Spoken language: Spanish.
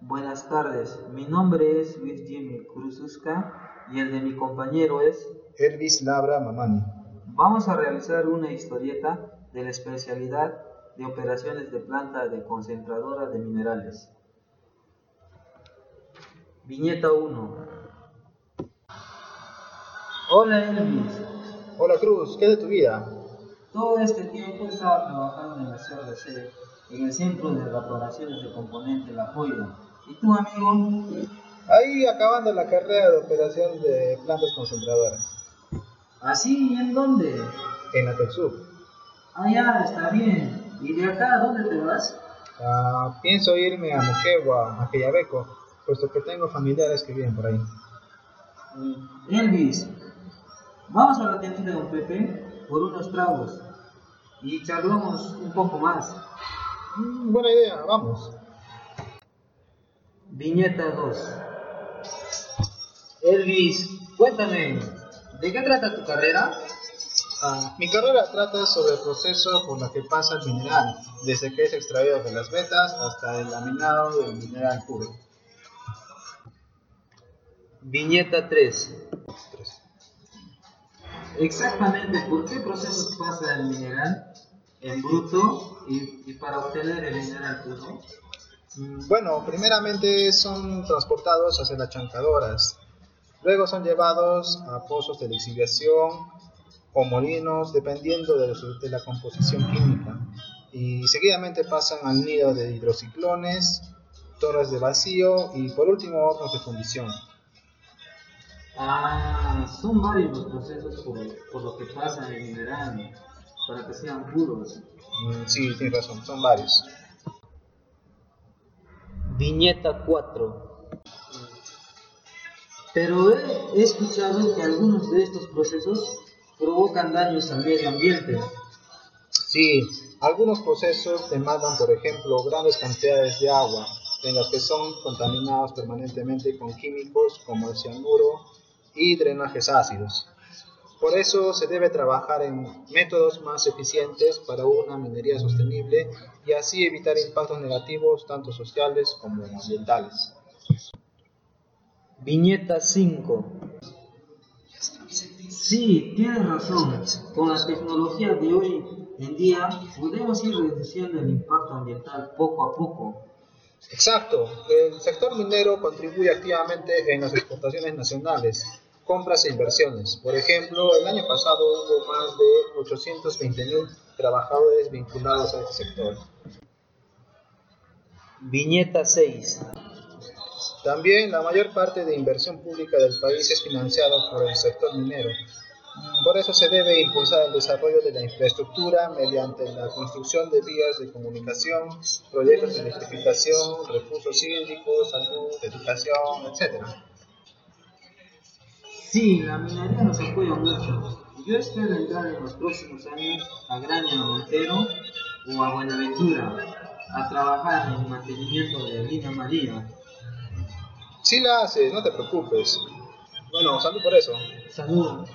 Buenas tardes, mi nombre es Luis Jimmy Cruzusca y el de mi compañero es Elvis Labra Mamani. Vamos a realizar una historieta de la especialidad de operaciones de planta de concentradora de minerales. Viñeta 1. Hola Elvis. Hola Cruz, ¿qué es de tu vida? Todo este tiempo estaba trabajando en la CRC, en el Centro de Evaporaciones de Componente La Joya. ¿Y tú, amigo? Ahí acabando la carrera de operación de plantas concentradoras. ¿Así? ¿Y en dónde? En la TECSUB. Ah, ya, está bien. ¿Y de acá a dónde te vas? Ah, pienso irme a Moquegua, a Quillabeco, puesto que tengo familiares que viven por ahí. Mm, Elvis, vamos a la tienda de Don Pepe por unos tragos y charlamos un poco más. Mm, buena idea, vamos. Viñeta 2. Elvis, cuéntame, ¿de qué trata tu carrera? Ah, mi carrera trata sobre el proceso por el que pasa el mineral, desde que es extraído de las vetas hasta el laminado del mineral puro. Viñeta 3. Exactamente, ¿por qué procesos pasa el mineral en bruto y, y para obtener el mineral puro? Mm, Bueno, primeramente son transportados hacia las chancadoras, luego son llevados a pozos de lixiviación o molinos, dependiendo de, de la composición química, y seguidamente pasan al nido de hidrociclones, torres de vacío y por último hornos de fundición. Ah, son varios los procesos por, por lo que pasa el mineral para que sean puros. Mm, Sí, tienes razón, son varios. Viñeta 4. Pero he, he escuchado que algunos de estos procesos provocan daños al medio ambiente. Sí, algunos procesos demandan, por ejemplo, grandes cantidades de agua, en los que son contaminados permanentemente con químicos como el cianuro y drenajes ácidos. Por eso se debe trabajar en métodos más eficientes para una minería sostenible y así evitar impactos negativos tanto sociales como ambientales. Viñeta 5. Sí, tienes razón. Con la tecnología de hoy en día podemos ir reduciendo el impacto ambiental poco a poco. Exacto, el sector minero contribuye activamente en las exportaciones nacionales, compras e inversiones. Por ejemplo, el año pasado hubo más de 820.000 trabajadores vinculados a este sector. Viñeta 6. También la mayor parte de inversión pública del país es financiada por el sector minero. Por eso se debe impulsar el desarrollo de la infraestructura mediante la construcción de vías de comunicación, proyectos de electrificación, recursos hídricos, salud, educación, etc. Sí, la minería nos apoya mucho. Yo espero entrar en los próximos años a Graña Montero o a Buenaventura a trabajar en el mantenimiento de Línea María. Sí la haces, no te preocupes. Bueno, salud por eso. Saludos.